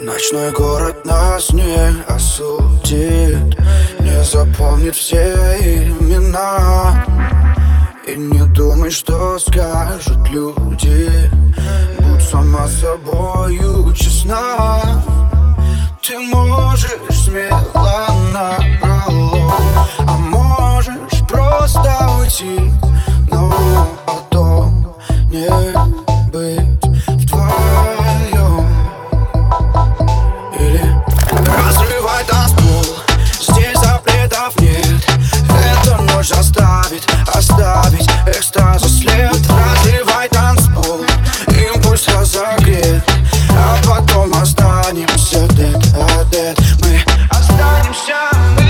Ночной город нас не осудит Не запомнит все имена. И не думай, что скажут люди. ты можешь ответ Мы останемся, мы